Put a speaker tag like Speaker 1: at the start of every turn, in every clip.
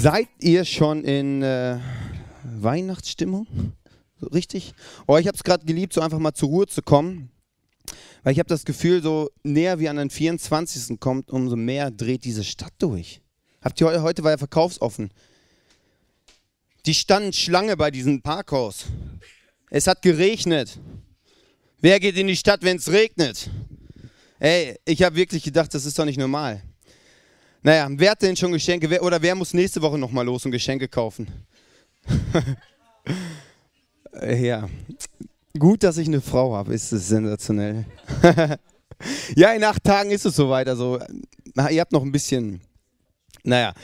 Speaker 1: Seid ihr schon in äh, Weihnachtsstimmung? So richtig? Oh, ich habe es gerade geliebt, so einfach mal zur Ruhe zu kommen. Weil ich habe das Gefühl, so näher wie an den 24. kommt, umso mehr dreht diese Stadt durch. Habt ihr heute, heute war ja verkaufsoffen. Die standen Schlange bei diesem Parkhaus. Es hat geregnet. Wer geht in die Stadt, wenn es regnet? Ey, ich habe wirklich gedacht, das ist doch nicht normal. Naja, wer hat denn schon Geschenke? Wer, oder wer muss nächste Woche nochmal los und Geschenke kaufen? ja, gut, dass ich eine Frau habe, ist es sensationell. ja, in acht Tagen ist es soweit. Also, ihr habt noch ein bisschen, naja.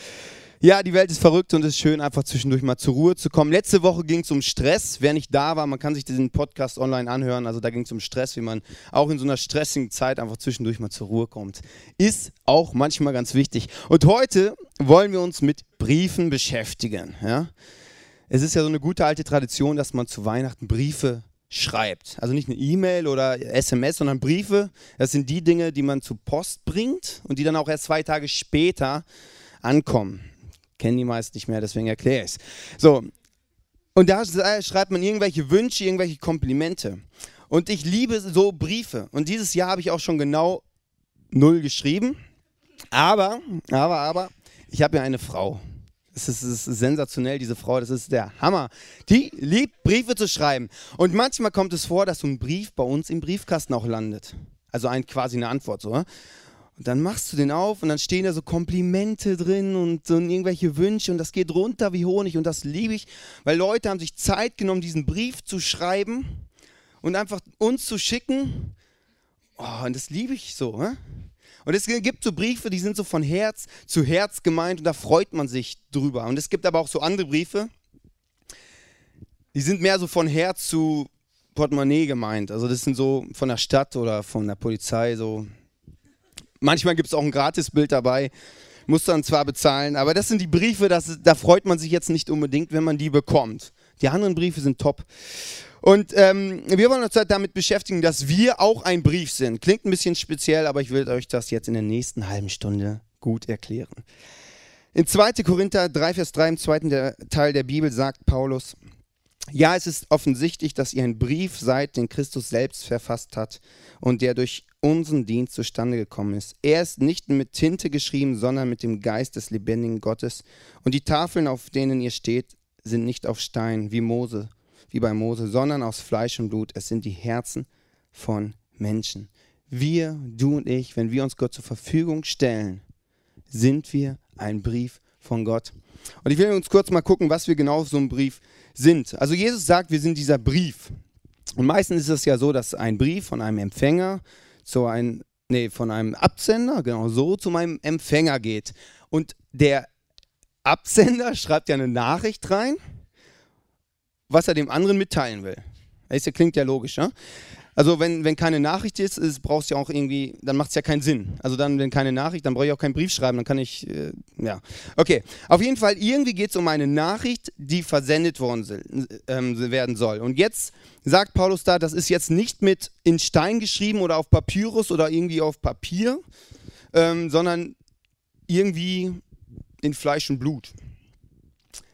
Speaker 1: Ja, die Welt ist verrückt und es ist schön, einfach zwischendurch mal zur Ruhe zu kommen. Letzte Woche ging es um Stress. Wer nicht da war, man kann sich diesen Podcast online anhören. Also da ging es um Stress, wie man auch in so einer stressigen Zeit einfach zwischendurch mal zur Ruhe kommt. Ist auch manchmal ganz wichtig. Und heute wollen wir uns mit Briefen beschäftigen. Ja? Es ist ja so eine gute alte Tradition, dass man zu Weihnachten Briefe schreibt. Also nicht eine E-Mail oder SMS, sondern Briefe. Das sind die Dinge, die man zur Post bringt und die dann auch erst zwei Tage später ankommen kennen die meisten nicht mehr, deswegen erkläre ich es. So, und da schreibt man irgendwelche Wünsche, irgendwelche Komplimente. Und ich liebe so Briefe. Und dieses Jahr habe ich auch schon genau null geschrieben. Aber, aber, aber, ich habe ja eine Frau. Es ist, ist, sensationell, diese Frau, das ist der Hammer. Die liebt Briefe zu schreiben. Und manchmal kommt es vor, dass so ein Brief bei uns im Briefkasten auch landet. Also ein, quasi eine Antwort so. Und dann machst du den auf und dann stehen da so Komplimente drin und so irgendwelche Wünsche und das geht runter wie Honig und das liebe ich, weil Leute haben sich Zeit genommen, diesen Brief zu schreiben und einfach uns zu schicken. Oh, und das liebe ich so. Hä? Und es gibt so Briefe, die sind so von Herz zu Herz gemeint und da freut man sich drüber. Und es gibt aber auch so andere Briefe, die sind mehr so von Herz zu Portemonnaie gemeint. Also das sind so von der Stadt oder von der Polizei so Manchmal gibt es auch ein Gratisbild dabei, muss dann zwar bezahlen, aber das sind die Briefe, das, da freut man sich jetzt nicht unbedingt, wenn man die bekommt. Die anderen Briefe sind top. Und ähm, wir wollen uns heute damit beschäftigen, dass wir auch ein Brief sind. Klingt ein bisschen speziell, aber ich will euch das jetzt in der nächsten halben Stunde gut erklären. In 2. Korinther 3, Vers 3 im zweiten Teil der Bibel sagt Paulus, ja, es ist offensichtlich, dass ihr ein Brief seid, den Christus selbst verfasst hat und der durch unseren Dienst zustande gekommen ist. Er ist nicht mit Tinte geschrieben, sondern mit dem Geist des lebendigen Gottes. Und die Tafeln, auf denen ihr steht, sind nicht auf Stein, wie Mose, wie bei Mose, sondern aus Fleisch und Blut. Es sind die Herzen von Menschen. Wir, du und ich, wenn wir uns Gott zur Verfügung stellen, sind wir ein Brief von Gott. Und ich will uns kurz mal gucken, was wir genau auf so einem Brief sind. Also Jesus sagt, wir sind dieser Brief. Und meistens ist es ja so, dass ein Brief von einem Empfänger zu einem, nee, von einem Absender, genau so, zu meinem Empfänger geht. Und der Absender schreibt ja eine Nachricht rein, was er dem anderen mitteilen will. Das klingt ja logisch, ne? Also wenn, wenn keine Nachricht ist, ist brauchst ja auch irgendwie, dann macht es ja keinen Sinn. Also dann, wenn keine Nachricht, dann brauche ich auch keinen Brief schreiben, dann kann ich, äh, ja. Okay, auf jeden Fall, irgendwie geht es um eine Nachricht, die versendet worden äh, werden soll. Und jetzt sagt Paulus da, das ist jetzt nicht mit in Stein geschrieben oder auf Papyrus oder irgendwie auf Papier, ähm, sondern irgendwie in Fleisch und Blut.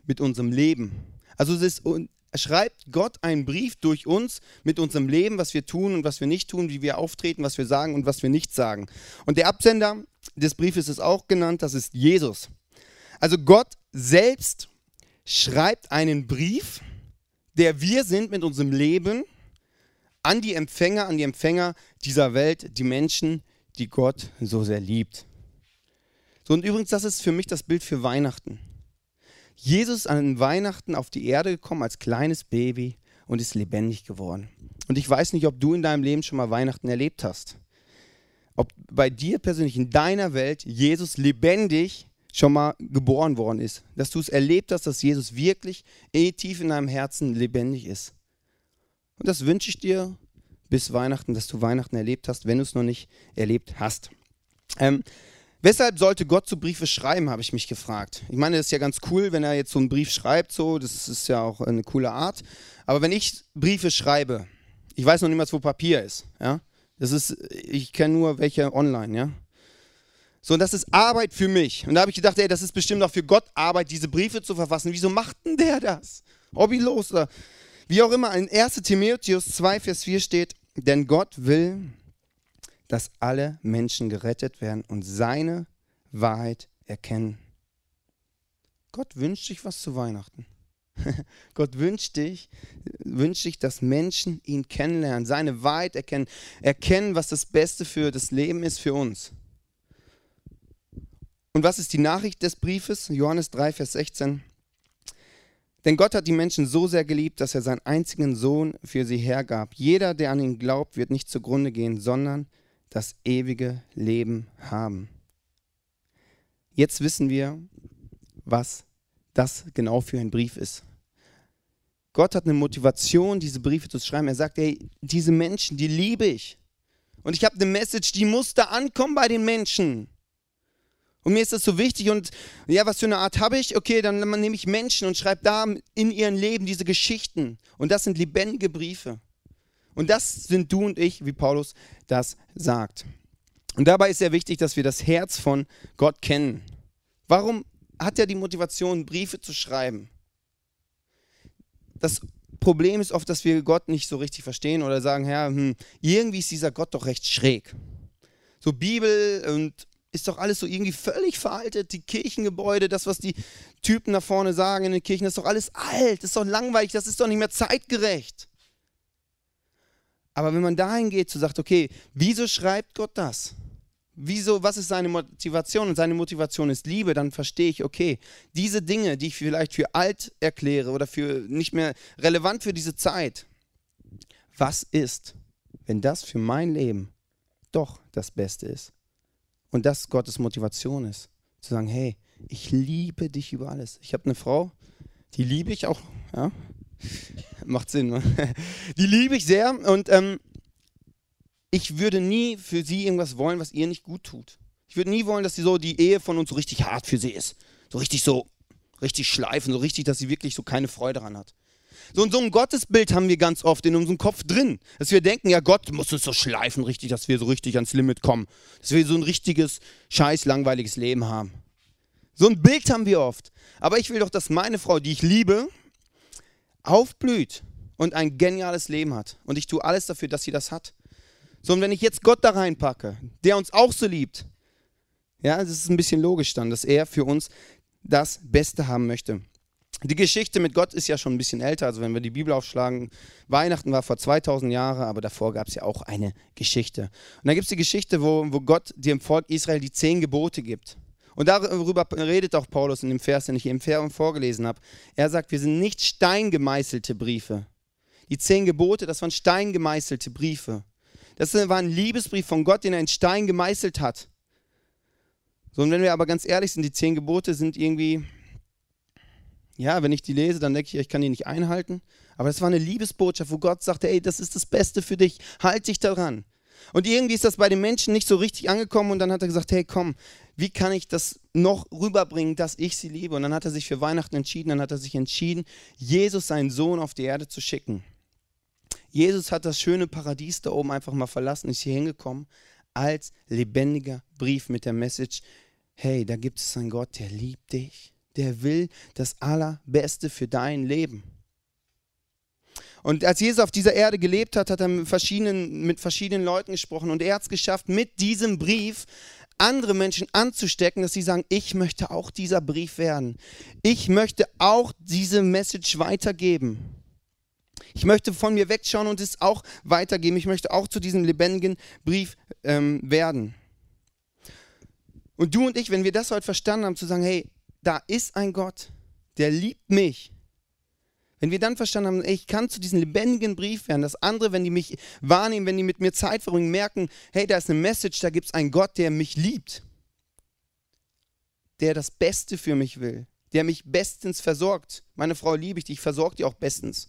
Speaker 1: Mit unserem Leben. Also es ist schreibt Gott einen Brief durch uns mit unserem Leben, was wir tun und was wir nicht tun, wie wir auftreten, was wir sagen und was wir nicht sagen. Und der Absender des Briefes ist auch genannt, das ist Jesus. Also Gott selbst schreibt einen Brief, der wir sind mit unserem Leben an die Empfänger, an die Empfänger dieser Welt, die Menschen, die Gott so sehr liebt. So und übrigens, das ist für mich das Bild für Weihnachten. Jesus an Weihnachten auf die Erde gekommen als kleines Baby und ist lebendig geworden. Und ich weiß nicht, ob du in deinem Leben schon mal Weihnachten erlebt hast. Ob bei dir persönlich in deiner Welt Jesus lebendig schon mal geboren worden ist. Dass du es erlebt hast, dass Jesus wirklich eh tief in deinem Herzen lebendig ist. Und das wünsche ich dir bis Weihnachten, dass du Weihnachten erlebt hast, wenn du es noch nicht erlebt hast. Ähm, Weshalb sollte Gott so Briefe schreiben, habe ich mich gefragt. Ich meine, das ist ja ganz cool, wenn er jetzt so einen Brief schreibt, so, das ist ja auch eine coole Art. Aber wenn ich Briefe schreibe, ich weiß noch niemals, wo Papier ist, ja. Das ist, ich kenne nur welche online, ja. So, und das ist Arbeit für mich. Und da habe ich gedacht, ey, das ist bestimmt auch für Gott Arbeit, diese Briefe zu verfassen. Wieso macht denn der das? Hobbylos oder wie auch immer. In 1 Timotheus 2, Vers 4 steht, denn Gott will, dass alle Menschen gerettet werden und seine Wahrheit erkennen. Gott wünscht sich was zu Weihnachten. Gott wünscht dich, wünscht dich, dass Menschen ihn kennenlernen, seine Wahrheit erkennen, erkennen, was das Beste für das Leben ist für uns. Und was ist die Nachricht des Briefes? Johannes 3, Vers 16. Denn Gott hat die Menschen so sehr geliebt, dass er seinen einzigen Sohn für sie hergab. Jeder, der an ihn glaubt, wird nicht zugrunde gehen, sondern das ewige Leben haben. Jetzt wissen wir, was das genau für ein Brief ist. Gott hat eine Motivation, diese Briefe zu schreiben. Er sagt, hey, diese Menschen, die liebe ich. Und ich habe eine Message, die muss da ankommen bei den Menschen. Und mir ist das so wichtig und ja, was für eine Art habe ich? Okay, dann nehme ich Menschen und schreibe da in ihrem Leben diese Geschichten. Und das sind lebendige Briefe. Und das sind du und ich, wie Paulus das sagt. Und dabei ist sehr wichtig, dass wir das Herz von Gott kennen. Warum hat er die Motivation, Briefe zu schreiben? Das Problem ist oft, dass wir Gott nicht so richtig verstehen oder sagen, Herr, hm, irgendwie ist dieser Gott doch recht schräg. So Bibel und ist doch alles so irgendwie völlig veraltet. Die Kirchengebäude, das, was die Typen da vorne sagen in den Kirchen, ist doch alles alt, ist doch langweilig, das ist doch nicht mehr zeitgerecht. Aber wenn man dahin geht, zu sagt, okay, wieso schreibt Gott das? Wieso, was ist seine Motivation? Und seine Motivation ist Liebe, dann verstehe ich, okay, diese Dinge, die ich vielleicht für alt erkläre oder für nicht mehr relevant für diese Zeit, was ist, wenn das für mein Leben doch das Beste ist? Und das Gottes Motivation ist. Zu sagen, hey, ich liebe dich über alles. Ich habe eine Frau, die liebe ich auch, ja. Macht Sinn, ne? Die liebe ich sehr und ähm, ich würde nie für sie irgendwas wollen, was ihr nicht gut tut. Ich würde nie wollen, dass sie so die Ehe von uns so richtig hart für sie ist. So richtig so, richtig schleifen, so richtig, dass sie wirklich so keine Freude daran hat. So, so ein Gottesbild haben wir ganz oft in unserem Kopf drin, dass wir denken, ja, Gott muss uns so schleifen, richtig, dass wir so richtig ans Limit kommen, dass wir so ein richtiges, scheiß, langweiliges Leben haben. So ein Bild haben wir oft. Aber ich will doch, dass meine Frau, die ich liebe, aufblüht und ein geniales Leben hat. Und ich tue alles dafür, dass sie das hat. So, und wenn ich jetzt Gott da reinpacke, der uns auch so liebt, ja, das ist ein bisschen logisch dann, dass er für uns das Beste haben möchte. Die Geschichte mit Gott ist ja schon ein bisschen älter. Also wenn wir die Bibel aufschlagen, Weihnachten war vor 2000 Jahren, aber davor gab es ja auch eine Geschichte. Und da gibt es die Geschichte, wo, wo Gott dem Volk Israel die zehn Gebote gibt. Und darüber redet auch Paulus in dem Vers, den ich eben vorgelesen habe. Er sagt, wir sind nicht steingemeißelte Briefe. Die zehn Gebote, das waren steingemeißelte Briefe. Das war ein Liebesbrief von Gott, den er in Stein gemeißelt hat. So, und wenn wir aber ganz ehrlich sind, die zehn Gebote sind irgendwie, ja, wenn ich die lese, dann denke ich, ich kann die nicht einhalten. Aber das war eine Liebesbotschaft, wo Gott sagte, ey, das ist das Beste für dich, halt dich daran. Und irgendwie ist das bei den Menschen nicht so richtig angekommen und dann hat er gesagt, hey, komm, wie kann ich das noch rüberbringen, dass ich sie liebe? Und dann hat er sich für Weihnachten entschieden, dann hat er sich entschieden, Jesus, seinen Sohn, auf die Erde zu schicken. Jesus hat das schöne Paradies da oben einfach mal verlassen, ist hier hingekommen als lebendiger Brief mit der Message, hey, da gibt es einen Gott, der liebt dich der will das Allerbeste für dein Leben. Und als Jesus auf dieser Erde gelebt hat, hat er mit verschiedenen, mit verschiedenen Leuten gesprochen. Und er hat es geschafft, mit diesem Brief andere Menschen anzustecken, dass sie sagen, ich möchte auch dieser Brief werden. Ich möchte auch diese Message weitergeben. Ich möchte von mir wegschauen und es auch weitergeben. Ich möchte auch zu diesem lebendigen Brief ähm, werden. Und du und ich, wenn wir das heute verstanden haben, zu sagen, hey, da ist ein Gott, der liebt mich. Wenn wir dann verstanden haben, ich kann zu diesem lebendigen Brief werden, dass andere, wenn die mich wahrnehmen, wenn die mit mir Zeit verbringen, merken, hey, da ist eine Message, da gibt es einen Gott, der mich liebt, der das Beste für mich will, der mich bestens versorgt. Meine Frau liebe ich, ich versorge die auch bestens.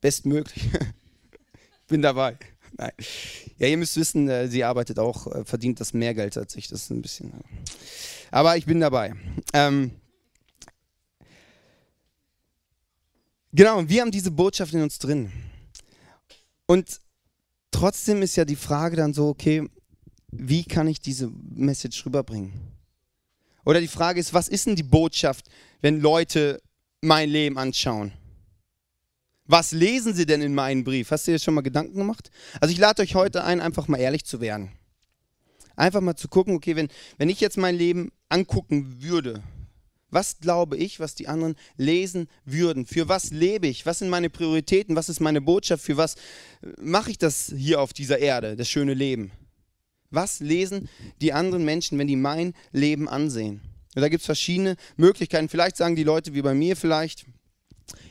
Speaker 1: Bestmöglich. Bin dabei. Nein. Ja, ihr müsst wissen, äh, sie arbeitet auch, äh, verdient das mehr Geld als ich. Das ist ein bisschen. Äh, aber ich bin dabei. Ähm, genau, wir haben diese Botschaft in uns drin. Und trotzdem ist ja die Frage dann so, okay, wie kann ich diese Message rüberbringen? Oder die Frage ist, was ist denn die Botschaft, wenn Leute mein Leben anschauen? Was lesen sie denn in meinem Brief? Hast du dir schon mal Gedanken gemacht? Also ich lade euch heute ein, einfach mal ehrlich zu werden. Einfach mal zu gucken, okay, wenn, wenn ich jetzt mein Leben angucken würde, was glaube ich, was die anderen lesen würden? Für was lebe ich? Was sind meine Prioritäten? Was ist meine Botschaft? Für was mache ich das hier auf dieser Erde, das schöne Leben? Was lesen die anderen Menschen, wenn die mein Leben ansehen? Und da gibt es verschiedene Möglichkeiten. Vielleicht sagen die Leute wie bei mir vielleicht,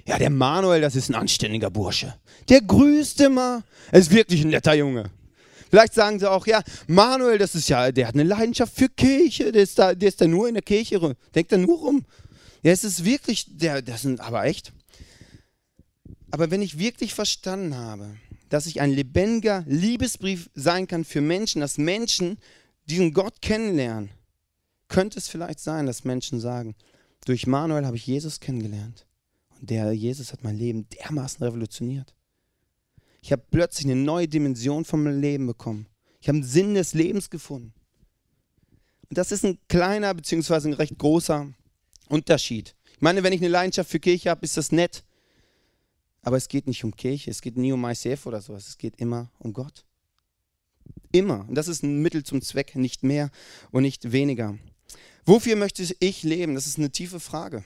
Speaker 1: ja, der Manuel, das ist ein anständiger Bursche. Der grüßt immer. Er ist wirklich ein netter Junge. Vielleicht sagen sie auch, ja, Manuel, das ist ja, der hat eine Leidenschaft für Kirche, der ist da, der ist da nur in der Kirche, denkt da nur rum. Ja, es ist wirklich, der, das sind aber echt. Aber wenn ich wirklich verstanden habe, dass ich ein lebendiger Liebesbrief sein kann für Menschen, dass Menschen diesen Gott kennenlernen, könnte es vielleicht sein, dass Menschen sagen, durch Manuel habe ich Jesus kennengelernt. Und der Jesus hat mein Leben dermaßen revolutioniert. Ich habe plötzlich eine neue Dimension vom Leben bekommen. Ich habe einen Sinn des Lebens gefunden. Und das ist ein kleiner bzw. ein recht großer Unterschied. Ich meine, wenn ich eine Leidenschaft für Kirche habe, ist das nett. Aber es geht nicht um Kirche, es geht nie um ICF oder sowas, es geht immer um Gott. Immer. Und das ist ein Mittel zum Zweck, nicht mehr und nicht weniger. Wofür möchte ich leben? Das ist eine tiefe Frage.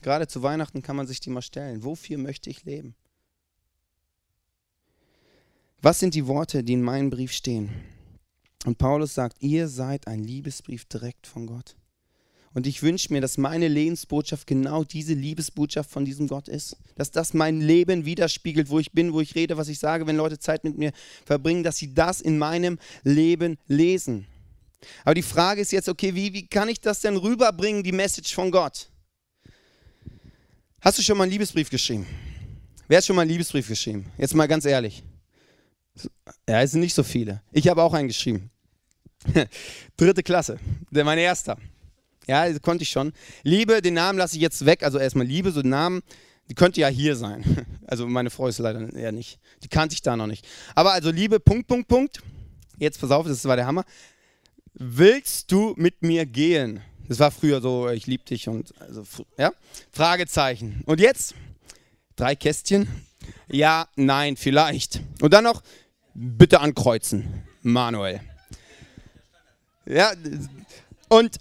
Speaker 1: Gerade zu Weihnachten kann man sich die mal stellen. Wofür möchte ich leben? Was sind die Worte, die in meinem Brief stehen? Und Paulus sagt, ihr seid ein Liebesbrief direkt von Gott. Und ich wünsche mir, dass meine Lebensbotschaft genau diese Liebesbotschaft von diesem Gott ist. Dass das mein Leben widerspiegelt, wo ich bin, wo ich rede, was ich sage, wenn Leute Zeit mit mir verbringen, dass sie das in meinem Leben lesen. Aber die Frage ist jetzt, okay, wie, wie kann ich das denn rüberbringen, die Message von Gott? Hast du schon mal einen Liebesbrief geschrieben? Wer hat schon mal einen Liebesbrief geschrieben? Jetzt mal ganz ehrlich. Ja, es sind nicht so viele. Ich habe auch einen geschrieben. Dritte Klasse, der mein erster. Ja, das konnte ich schon. Liebe, den Namen lasse ich jetzt weg. Also erstmal Liebe, so Namen, die könnte ja hier sein. Also meine Frau ist leider eher nicht. Die kannte ich da noch nicht. Aber also Liebe, Punkt, Punkt, Punkt. Jetzt pass auf, das war der Hammer. Willst du mit mir gehen? Das war früher so, ich liebe dich und also, ja? Fragezeichen. Und jetzt drei Kästchen. Ja, nein, vielleicht. Und dann noch, bitte ankreuzen, Manuel. Ja, und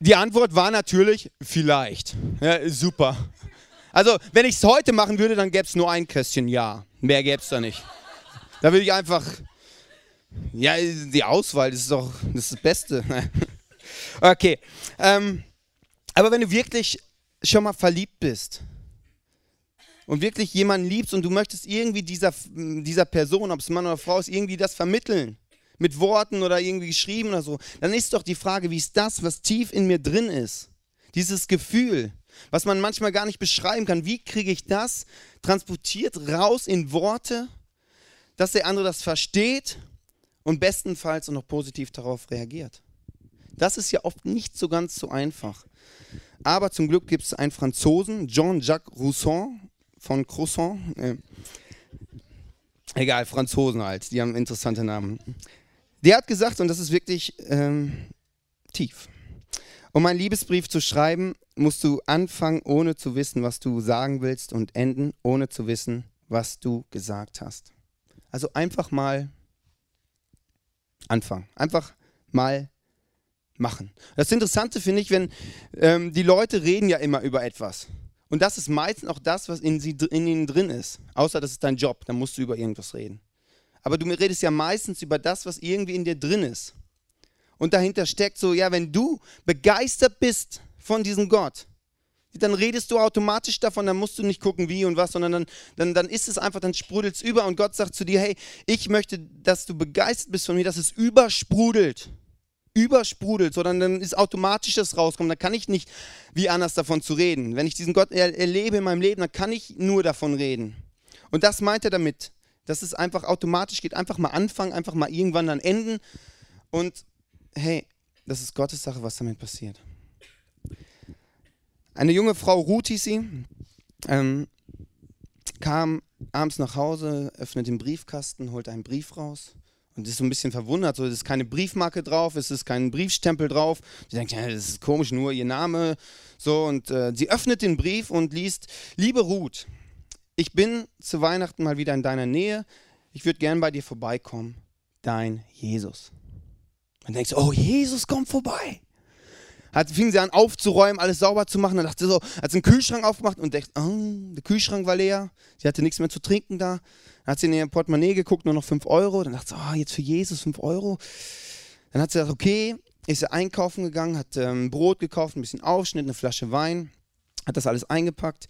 Speaker 1: die Antwort war natürlich, vielleicht. Ja, super. Also, wenn ich es heute machen würde, dann gäbe es nur ein Kästchen Ja. Mehr gäbe es da nicht. Da würde ich einfach. Ja, die Auswahl, das ist doch das, ist das Beste. okay. Ähm, aber wenn du wirklich schon mal verliebt bist, und wirklich jemanden liebst und du möchtest irgendwie dieser, dieser Person, ob es Mann oder Frau ist, irgendwie das vermitteln, mit Worten oder irgendwie geschrieben oder so, dann ist doch die Frage, wie ist das, was tief in mir drin ist? Dieses Gefühl, was man manchmal gar nicht beschreiben kann. Wie kriege ich das transportiert raus in Worte, dass der andere das versteht und bestenfalls auch noch positiv darauf reagiert? Das ist ja oft nicht so ganz so einfach. Aber zum Glück gibt es einen Franzosen, Jean-Jacques Rousseau, von Croissant. Äh, egal, Franzosen halt, die haben interessante Namen. Der hat gesagt, und das ist wirklich ähm, tief, um einen Liebesbrief zu schreiben, musst du anfangen, ohne zu wissen, was du sagen willst, und enden, ohne zu wissen, was du gesagt hast. Also einfach mal anfangen. Einfach mal machen. Das Interessante finde ich, wenn ähm, die Leute reden ja immer über etwas. Und das ist meistens auch das, was in, sie, in ihnen drin ist. Außer das ist dein Job, dann musst du über irgendwas reden. Aber du redest ja meistens über das, was irgendwie in dir drin ist. Und dahinter steckt so, ja, wenn du begeistert bist von diesem Gott, dann redest du automatisch davon, dann musst du nicht gucken, wie und was, sondern dann, dann, dann ist es einfach, dann sprudelt es über und Gott sagt zu dir, hey, ich möchte, dass du begeistert bist von mir, dass es übersprudelt übersprudelt, sondern dann ist automatisch das rauskommen. Dann kann ich nicht wie anders davon zu reden. Wenn ich diesen Gott erlebe in meinem Leben, dann kann ich nur davon reden. Und das meint er damit, dass es einfach automatisch geht. Einfach mal anfangen, einfach mal irgendwann dann enden. Und hey, das ist Gottes Sache, was damit passiert. Eine junge Frau, Ruth hieß sie, ähm, kam abends nach Hause, öffnet den Briefkasten, holt einen Brief raus Und ist so ein bisschen verwundert, so, es ist keine Briefmarke drauf, es ist kein Briefstempel drauf. Sie denkt, ja, das ist komisch, nur ihr Name. So, und äh, sie öffnet den Brief und liest, liebe Ruth, ich bin zu Weihnachten mal wieder in deiner Nähe. Ich würde gern bei dir vorbeikommen. Dein Jesus. Man denkt so, oh, Jesus kommt vorbei. Hat, fing sie an aufzuräumen, alles sauber zu machen. Dann dachte sie so, hat sie einen Kühlschrank aufgemacht und dachte, oh, der Kühlschrank war leer. Sie hatte nichts mehr zu trinken da. Dann hat sie in ihr Portemonnaie geguckt, nur noch 5 Euro. Dann dachte sie, oh, jetzt für Jesus 5 Euro. Dann hat sie gesagt, okay, ist sie einkaufen gegangen, hat ähm, Brot gekauft, ein bisschen Aufschnitt, eine Flasche Wein, hat das alles eingepackt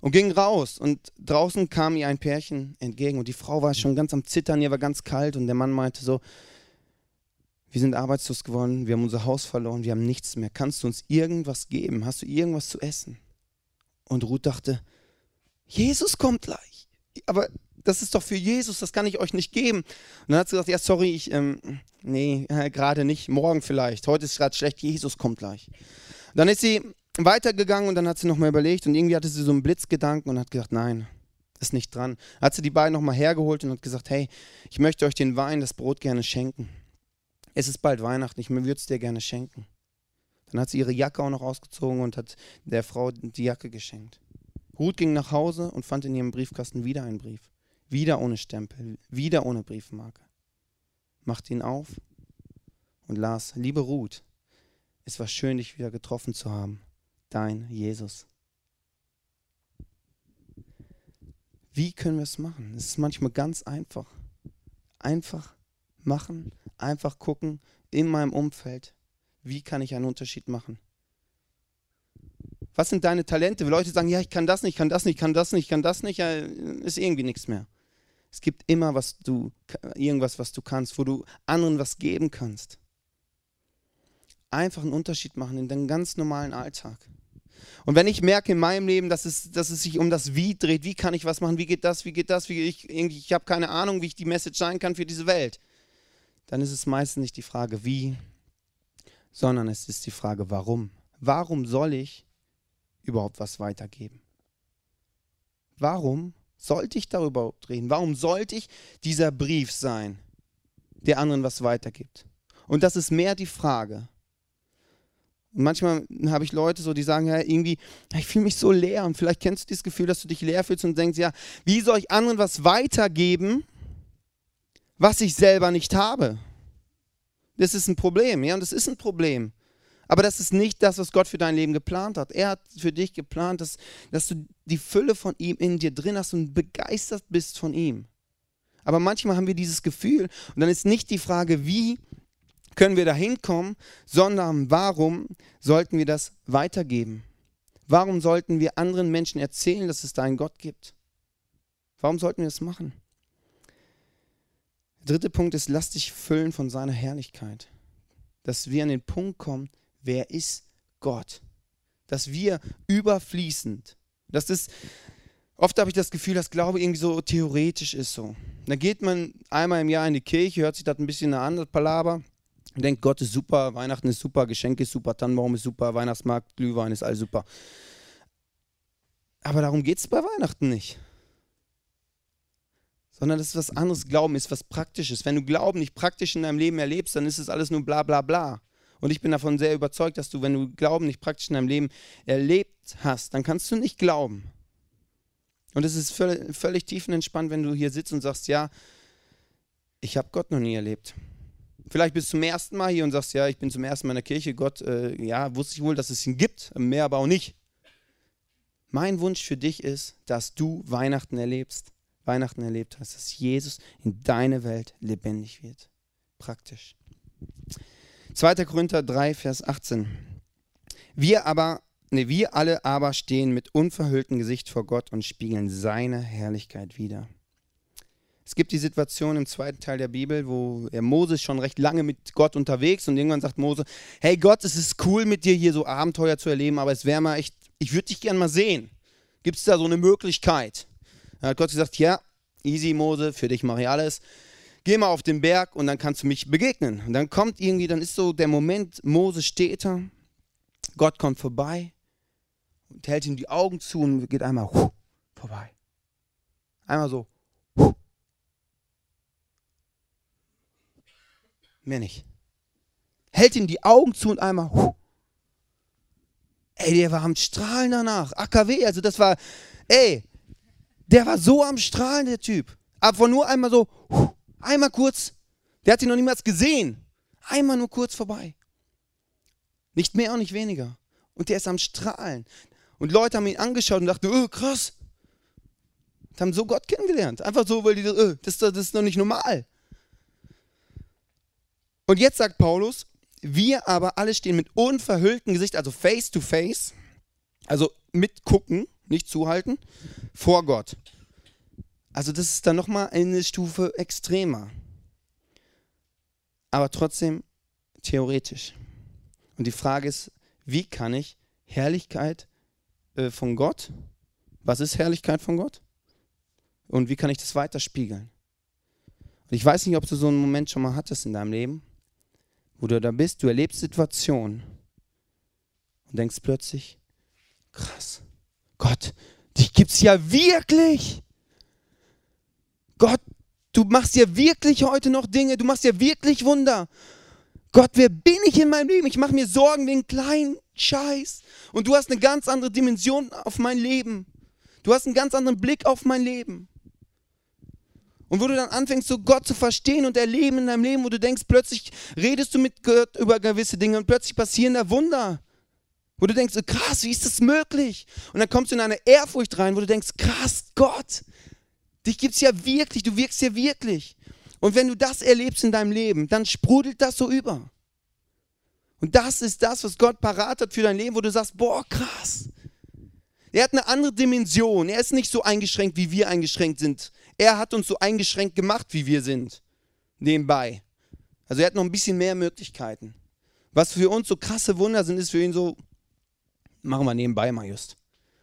Speaker 1: und ging raus. Und draußen kam ihr ein Pärchen entgegen und die Frau war schon ganz am Zittern, ihr war ganz kalt und der Mann meinte so, wir sind arbeitslos geworden, wir haben unser Haus verloren, wir haben nichts mehr. Kannst du uns irgendwas geben? Hast du irgendwas zu essen? Und Ruth dachte, Jesus kommt gleich. Aber das ist doch für Jesus, das kann ich euch nicht geben. Und dann hat sie gesagt, ja, sorry, ich, ähm, nee, äh, gerade nicht, morgen vielleicht. Heute ist gerade schlecht, Jesus kommt gleich. Und dann ist sie weitergegangen und dann hat sie nochmal überlegt und irgendwie hatte sie so einen Blitzgedanken und hat gesagt, nein, ist nicht dran. Hat sie die beiden nochmal hergeholt und hat gesagt, hey, ich möchte euch den Wein, das Brot gerne schenken. Es ist bald Weihnachten, ich würde es dir gerne schenken. Dann hat sie ihre Jacke auch noch ausgezogen und hat der Frau die Jacke geschenkt. Ruth ging nach Hause und fand in ihrem Briefkasten wieder einen Brief. Wieder ohne Stempel, wieder ohne Briefmarke. Machte ihn auf und las, liebe Ruth, es war schön, dich wieder getroffen zu haben dein Jesus. Wie können wir es machen? Es ist manchmal ganz einfach. Einfach machen, einfach gucken in meinem Umfeld, wie kann ich einen Unterschied machen? Was sind deine Talente? Wenn Leute sagen, ja, ich kann das nicht, ich kann das nicht, ich kann das nicht, ich kann das nicht, ja, ist irgendwie nichts mehr. Es gibt immer was du, irgendwas, was du kannst, wo du anderen was geben kannst. Einfach einen Unterschied machen in deinem ganz normalen Alltag. Und wenn ich merke in meinem Leben, dass es, dass es sich um das Wie dreht, wie kann ich was machen, wie geht das, wie geht das, wie ich, ich habe keine Ahnung, wie ich die Message sein kann für diese Welt, dann ist es meistens nicht die Frage wie, sondern es ist die Frage warum. Warum soll ich überhaupt was weitergeben? Warum sollte ich darüber reden? Warum sollte ich dieser Brief sein, der anderen was weitergibt? Und das ist mehr die Frage, und manchmal habe ich Leute so, die sagen, ja, irgendwie, ich fühle mich so leer. Und vielleicht kennst du dieses Gefühl, dass du dich leer fühlst und denkst, ja, wie soll ich anderen was weitergeben, was ich selber nicht habe? Das ist ein Problem, ja, und das ist ein Problem. Aber das ist nicht das, was Gott für dein Leben geplant hat. Er hat für dich geplant, dass, dass du die Fülle von ihm in dir drin hast und begeistert bist von ihm. Aber manchmal haben wir dieses Gefühl und dann ist nicht die Frage, wie, können wir da hinkommen, sondern warum sollten wir das weitergeben? Warum sollten wir anderen Menschen erzählen, dass es da einen Gott gibt? Warum sollten wir das machen? Dritte Punkt ist, lass dich füllen von seiner Herrlichkeit. Dass wir an den Punkt kommen, wer ist Gott? Dass wir überfließend, das ist, oft habe ich das Gefühl, dass Glaube irgendwie so theoretisch ist so. Da geht man einmal im Jahr in die Kirche, hört sich das ein bisschen an, das Palaber denkt, Gott ist super, Weihnachten ist super, Geschenke ist super, Tannenbaum ist super, Weihnachtsmarkt, Glühwein ist alles super. Aber darum geht es bei Weihnachten nicht. Sondern das ist was anderes. Glauben ist was Praktisches. Wenn du Glauben nicht praktisch in deinem Leben erlebst, dann ist es alles nur bla bla bla. Und ich bin davon sehr überzeugt, dass du, wenn du Glauben nicht praktisch in deinem Leben erlebt hast, dann kannst du nicht glauben. Und es ist völlig, tiefenentspannt, wenn du hier sitzt und sagst, ja, ich habe Gott noch nie erlebt. Vielleicht bist du zum ersten Mal hier und sagst, ja, ich bin zum ersten Mal in der Kirche. Gott, äh, ja, wusste ich wohl, dass es ihn gibt, mehr aber auch nicht. Mein Wunsch für dich ist, dass du Weihnachten erlebst, Weihnachten erlebt hast, dass Jesus in deine Welt lebendig wird. Praktisch. 2. Korinther 3, Vers 18. Wir aber, ne, wir alle aber stehen mit unverhülltem Gesicht vor Gott und spiegeln seine Herrlichkeit wider. Es gibt die Situation im zweiten Teil der Bibel, wo Mose ist schon recht lange mit Gott unterwegs und irgendwann sagt Mose, hey Gott, es ist cool mit dir hier so Abenteuer zu erleben, aber es wäre mal echt, ich würde dich gern mal sehen. Gibt es da so eine Möglichkeit? Da hat Gott gesagt, ja, easy Mose, für dich mache ich alles. Geh mal auf den Berg und dann kannst du mich begegnen. Und dann kommt irgendwie, dann ist so der Moment, Mose steht da, Gott kommt vorbei und hält ihm die Augen zu und geht einmal vorbei. Einmal so Mehr nicht. Hält ihm die Augen zu und einmal, huh. ey, der war am Strahlen danach. AKW, also das war, ey, der war so am Strahlen, der Typ. Aber nur einmal so, einmal kurz. Der hat ihn noch niemals gesehen. Einmal nur kurz vorbei. Nicht mehr und nicht weniger. Und der ist am Strahlen. Und Leute haben ihn angeschaut und dachten, oh, krass. Und haben so Gott kennengelernt. Einfach so, weil die, oh, das, das ist noch nicht normal. Und jetzt sagt Paulus, wir aber alle stehen mit unverhülltem Gesicht, also face to face, also mitgucken, nicht zuhalten, vor Gott. Also das ist dann nochmal eine Stufe extremer. Aber trotzdem theoretisch. Und die Frage ist, wie kann ich Herrlichkeit äh, von Gott, was ist Herrlichkeit von Gott? Und wie kann ich das weiterspiegeln? Und ich weiß nicht, ob du so einen Moment schon mal hattest in deinem Leben, wo du da bist, du erlebst Situationen und denkst plötzlich, krass, Gott, dich gibt's ja wirklich. Gott, du machst ja wirklich heute noch Dinge, du machst ja wirklich Wunder. Gott, wer bin ich in meinem Leben? Ich mache mir Sorgen wegen kleinen Scheiß. Und du hast eine ganz andere Dimension auf mein Leben. Du hast einen ganz anderen Blick auf mein Leben. Und wo du dann anfängst, so Gott zu verstehen und erleben in deinem Leben, wo du denkst, plötzlich redest du mit Gott über gewisse Dinge und plötzlich passieren da Wunder. Wo du denkst, krass, wie ist das möglich? Und dann kommst du in eine Ehrfurcht rein, wo du denkst, krass, Gott, dich gibt es ja wirklich, du wirkst ja wirklich. Und wenn du das erlebst in deinem Leben, dann sprudelt das so über. Und das ist das, was Gott parat hat für dein Leben, wo du sagst, boah, krass. Er hat eine andere Dimension. Er ist nicht so eingeschränkt, wie wir eingeschränkt sind. Er hat uns so eingeschränkt gemacht, wie wir sind. Nebenbei. Also er hat noch ein bisschen mehr Möglichkeiten. Was für uns so krasse Wunder sind, ist für ihn so, machen wir nebenbei mal just.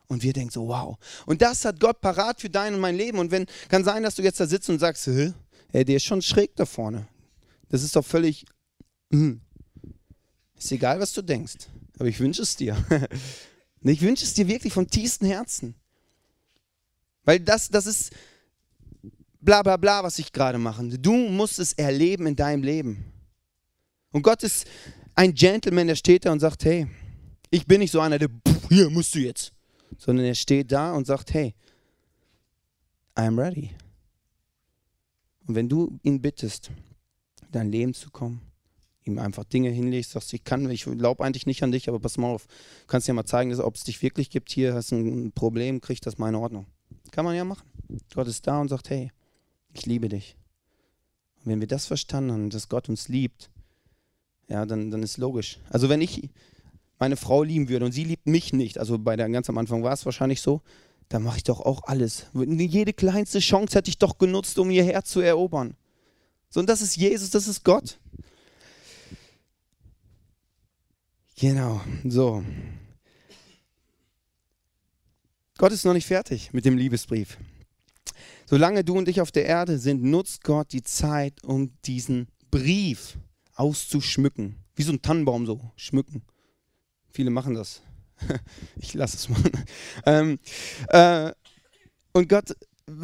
Speaker 1: Und wir denken so, wow. Und das hat Gott parat für dein und mein Leben. Und wenn, kann sein, dass du jetzt da sitzt und sagst? Ey, der ist schon schräg da vorne. Das ist doch völlig. Mh. Ist egal, was du denkst. Aber ich wünsche es dir. ich wünsche es dir wirklich vom tiefsten Herzen. Weil das, das ist bla bla bla, was ich gerade mache. Du musst es erleben in deinem Leben. Und Gott ist ein Gentleman, der steht da und sagt, hey, ich bin nicht so einer, der, hier musst du jetzt. Sondern er steht da und sagt, hey, I'm ready. Und wenn du ihn bittest, dein Leben zu kommen, ihm einfach Dinge hinlegst, sagst, ich kann, ich glaube eigentlich nicht an dich, aber pass mal auf, du kannst dir mal zeigen, ob es dich wirklich gibt, hier hast du ein Problem, krieg das in Ordnung. Kann man ja machen. Gott ist da und sagt, hey, ich liebe dich. Und wenn wir das verstanden haben, dass Gott uns liebt, ja, dann, dann ist logisch. Also wenn ich meine Frau lieben würde und sie liebt mich nicht, also bei der ganz am Anfang war es wahrscheinlich so, dann mache ich doch auch alles. Jede kleinste Chance hätte ich doch genutzt, um ihr Herz zu erobern. So, und das ist Jesus, das ist Gott. Genau, so. Gott ist noch nicht fertig mit dem Liebesbrief. Solange du und ich auf der Erde sind, nutzt Gott die Zeit, um diesen Brief auszuschmücken. Wie so ein Tannenbaum so, schmücken. Viele machen das. ich lasse es mal. ähm, äh, und Gott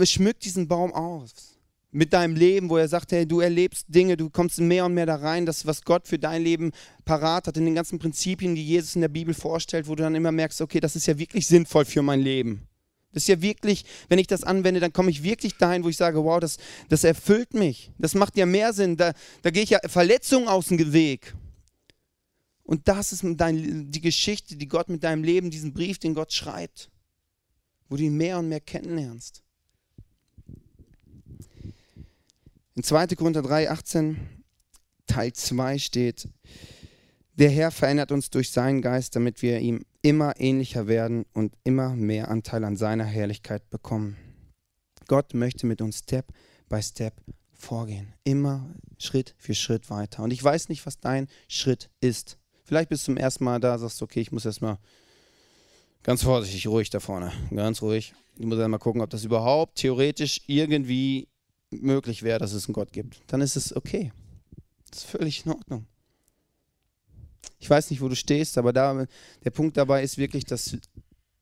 Speaker 1: schmückt diesen Baum aus mit deinem Leben, wo er sagt, hey, du erlebst Dinge, du kommst mehr und mehr da rein, das, was Gott für dein Leben parat hat, in den ganzen Prinzipien, die Jesus in der Bibel vorstellt, wo du dann immer merkst, okay, das ist ja wirklich sinnvoll für mein Leben. Das ist ja wirklich, wenn ich das anwende, dann komme ich wirklich dahin, wo ich sage, wow, das, das erfüllt mich. Das macht ja mehr Sinn. Da, da gehe ich ja Verletzungen aus dem Weg. Und das ist dein, die Geschichte, die Gott mit deinem Leben, diesen Brief, den Gott schreibt, wo du ihn mehr und mehr kennenlernst. In 2. Korinther 3, 18, Teil 2 steht, der Herr verändert uns durch seinen Geist, damit wir ihm immer ähnlicher werden und immer mehr Anteil an seiner Herrlichkeit bekommen. Gott möchte mit uns Step by Step vorgehen. Immer Schritt für Schritt weiter. Und ich weiß nicht, was dein Schritt ist. Vielleicht bist du zum ersten Mal da, sagst okay, ich muss erstmal ganz vorsichtig, ruhig da vorne, ganz ruhig. Ich muss erstmal gucken, ob das überhaupt theoretisch irgendwie möglich wäre, dass es einen Gott gibt. Dann ist es okay. Das ist völlig in Ordnung. Ich weiß nicht, wo du stehst, aber da, der Punkt dabei ist wirklich, dass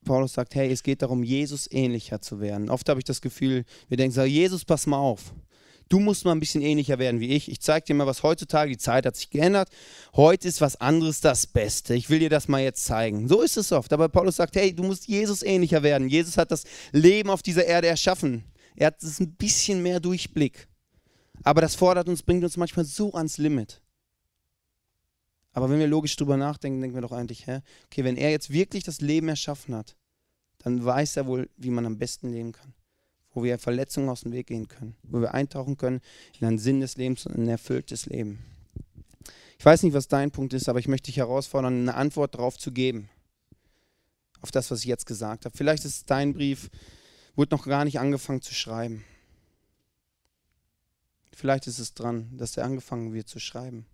Speaker 1: Paulus sagt, hey, es geht darum, Jesus ähnlicher zu werden. Oft habe ich das Gefühl, wir denken, so, Jesus, pass mal auf du musst mal ein bisschen ähnlicher werden wie ich. Ich zeige dir mal, was heutzutage, die Zeit hat sich geändert. Heute ist was anderes das Beste. Ich will dir das mal jetzt zeigen. So ist es oft. Aber Paulus sagt, hey, du musst Jesus ähnlicher werden. Jesus hat das Leben auf dieser Erde erschaffen. Er hat es ein bisschen mehr Durchblick. Aber das fordert uns, bringt uns manchmal so ans Limit. Aber wenn wir logisch drüber nachdenken, denken wir doch eigentlich, hä? okay, wenn er jetzt wirklich das Leben erschaffen hat, dann weiß er wohl, wie man am besten leben kann. Wo wir Verletzungen aus dem Weg gehen können. Wo wir eintauchen können in einen Sinn des Lebens und ein erfülltes Leben. Ich weiß nicht, was dein Punkt ist, aber ich möchte dich herausfordern, eine Antwort darauf zu geben. Auf das, was ich jetzt gesagt habe. Vielleicht ist dein Brief, wurde noch gar nicht angefangen zu schreiben. Vielleicht ist es dran, dass er angefangen wird zu schreiben.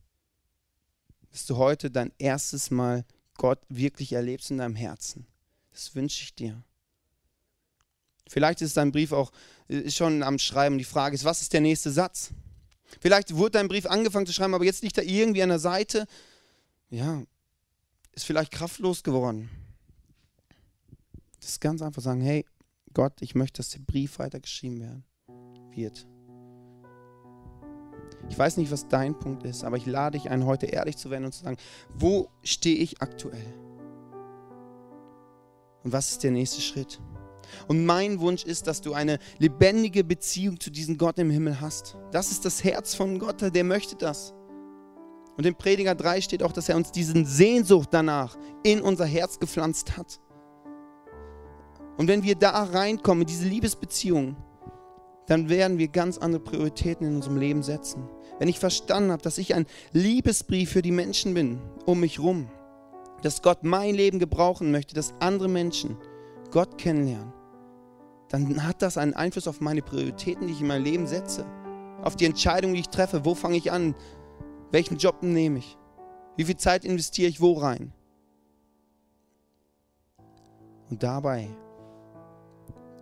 Speaker 1: Dass du heute dein erstes Mal Gott wirklich erlebst in deinem Herzen. Das wünsche ich dir. Vielleicht ist dein Brief auch ist schon am Schreiben. Die Frage ist, was ist der nächste Satz? Vielleicht wurde dein Brief angefangen zu schreiben, aber jetzt liegt er irgendwie an der Seite. Ja, ist vielleicht kraftlos geworden. Das ist ganz einfach sagen, hey Gott, ich möchte, dass der Brief weitergeschrieben werden wird. Ich weiß nicht, was dein Punkt ist, aber ich lade dich ein, heute ehrlich zu werden und zu sagen, wo stehe ich aktuell? Und was ist der nächste Schritt? Und mein Wunsch ist, dass du eine lebendige Beziehung zu diesem Gott im Himmel hast. Das ist das Herz von Gott, der möchte das. Und in Prediger 3 steht auch, dass er uns diesen Sehnsucht danach in unser Herz gepflanzt hat. Und wenn wir da reinkommen, in diese Liebesbeziehung, dann werden wir ganz andere Prioritäten in unserem Leben setzen. Wenn ich verstanden habe, dass ich ein Liebesbrief für die Menschen bin, um mich rum, dass Gott mein Leben gebrauchen möchte, dass andere Menschen Gott kennenlernen, dann hat das einen Einfluss auf meine Prioritäten, die ich in mein Leben setze, auf die Entscheidung, die ich treffe. Wo fange ich an? Welchen Job nehme ich? Wie viel Zeit investiere ich wo rein? Und dabei,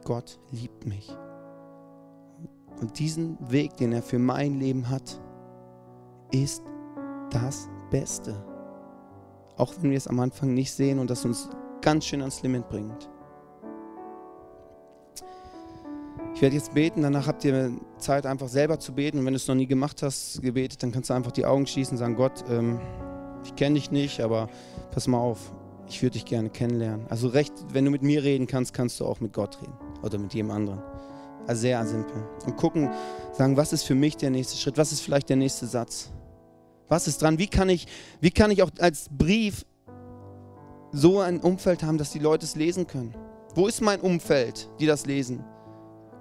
Speaker 1: Gott liebt mich. Und diesen Weg, den er für mein Leben hat, ist das Beste. Auch wenn wir es am Anfang nicht sehen und das uns ganz schön ans Limit bringt. Ich werde jetzt beten, danach habt ihr Zeit, einfach selber zu beten. Und wenn du es noch nie gemacht hast, gebetet, dann kannst du einfach die Augen schließen und sagen: Gott, ähm, ich kenne dich nicht, aber pass mal auf, ich würde dich gerne kennenlernen. Also, recht, wenn du mit mir reden kannst, kannst du auch mit Gott reden oder mit jedem anderen. Also sehr simpel. Und gucken, sagen, was ist für mich der nächste Schritt? Was ist vielleicht der nächste Satz? Was ist dran? Wie kann ich, wie kann ich auch als Brief so ein Umfeld haben, dass die Leute es lesen können? Wo ist mein Umfeld, die das lesen?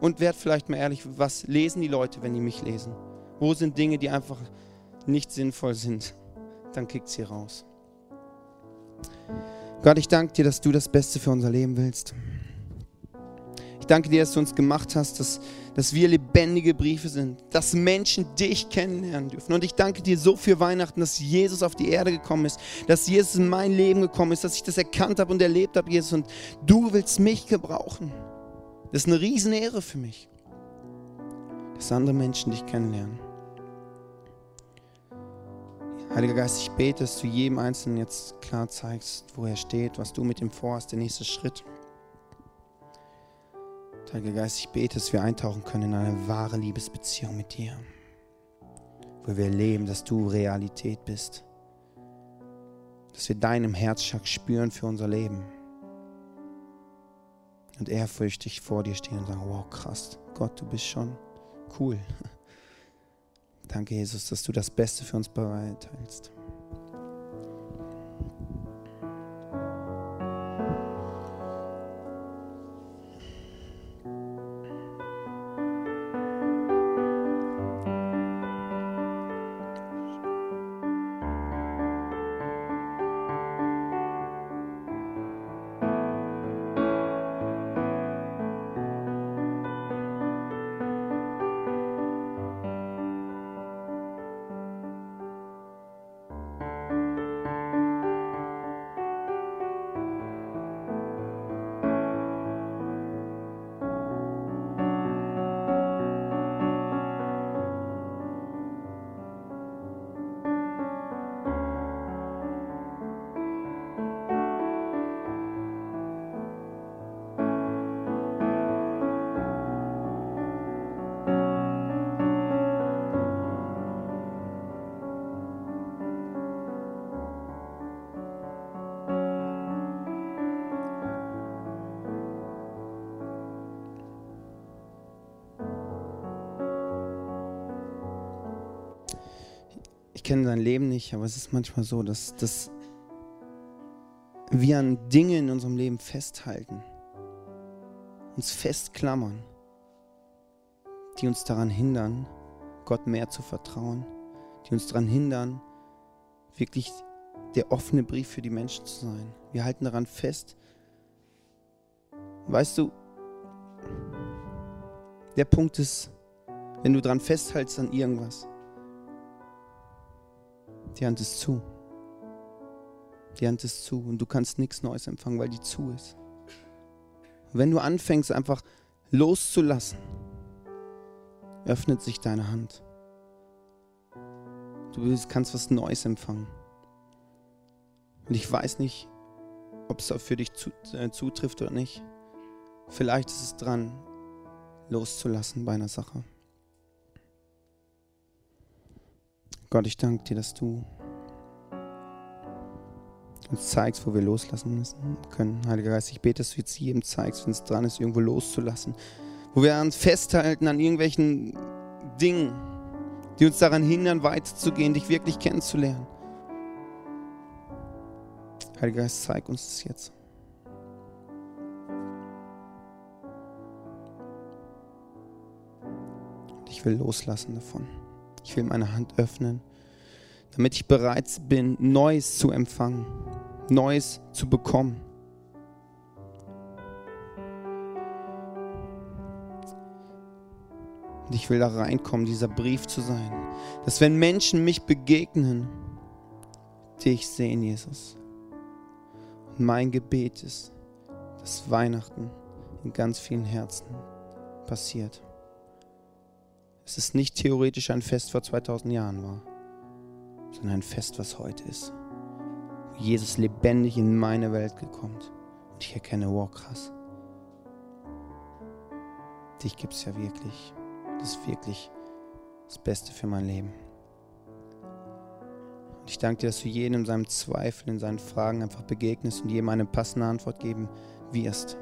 Speaker 1: Und werd vielleicht mal ehrlich, was lesen die Leute, wenn die mich lesen? Wo sind Dinge, die einfach nicht sinnvoll sind? Dann kickt sie raus. Gott, ich danke dir, dass du das Beste für unser Leben willst. Ich danke dir, dass du uns gemacht hast, dass, dass wir lebendige Briefe sind, dass Menschen dich kennenlernen dürfen. Und ich danke dir so für Weihnachten, dass Jesus auf die Erde gekommen ist, dass Jesus in mein Leben gekommen ist, dass ich das erkannt habe und erlebt habe, Jesus. Und du willst mich gebrauchen. Das ist eine Riesenehre für mich, dass andere Menschen dich kennenlernen. Heiliger Geist, ich bete, dass du jedem Einzelnen jetzt klar zeigst, wo er steht, was du mit ihm vorhast, der nächste Schritt. Heiliger Geist, ich bete, dass wir eintauchen können in eine wahre Liebesbeziehung mit dir, wo wir leben, dass du Realität bist, dass wir deinem Herzschlag spüren für unser Leben und ehrfürchtig vor dir stehen und sagen, wow, krass, Gott, du bist schon cool. Danke, Jesus, dass du das Beste für uns bereithältst. Kenne dein Leben nicht, aber es ist manchmal so, dass, dass wir an Dinge in unserem Leben festhalten, uns festklammern, die uns daran hindern, Gott mehr zu vertrauen, die uns daran hindern, wirklich der offene Brief für die Menschen zu sein. Wir halten daran fest. Weißt du, der Punkt ist, wenn du daran festhältst an irgendwas, die Hand ist zu. Die Hand ist zu und du kannst nichts Neues empfangen, weil die zu ist. Wenn du anfängst einfach loszulassen, öffnet sich deine Hand. Du kannst was Neues empfangen. Und ich weiß nicht, ob es für dich äh, zutrifft oder nicht. Vielleicht ist es dran, loszulassen bei einer Sache. Gott, ich danke dir, dass du uns zeigst, wo wir loslassen müssen können. Heiliger Geist, ich bete, dass du jetzt jedem zeigst, wenn es dran ist, irgendwo loszulassen. Wo wir uns festhalten an irgendwelchen Dingen, die uns daran hindern, weiterzugehen, dich wirklich kennenzulernen. Heiliger Geist, zeig uns das jetzt. Ich will loslassen davon. Ich will meine Hand öffnen, damit ich bereit bin, Neues zu empfangen, Neues zu bekommen. Und ich will da reinkommen, dieser Brief zu sein. Dass wenn Menschen mich begegnen, dich sehen, Jesus. Und mein Gebet ist, dass Weihnachten in ganz vielen Herzen passiert. Es ist nicht theoretisch ein Fest vor 2000 Jahren war, sondern ein Fest, was heute ist. Wo Jesus lebendig in meine Welt gekommen und ich erkenne, wow, krass. Dich gibt es ja wirklich. Das ist wirklich das Beste für mein Leben. Und ich danke dir, dass du jedem in seinem Zweifel, in seinen Fragen einfach begegnest und jedem eine passende Antwort geben wirst,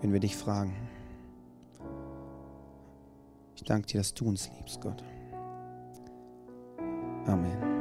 Speaker 1: wenn wir dich fragen. Ich danke dir, dass du uns liebst, Gott. Amen.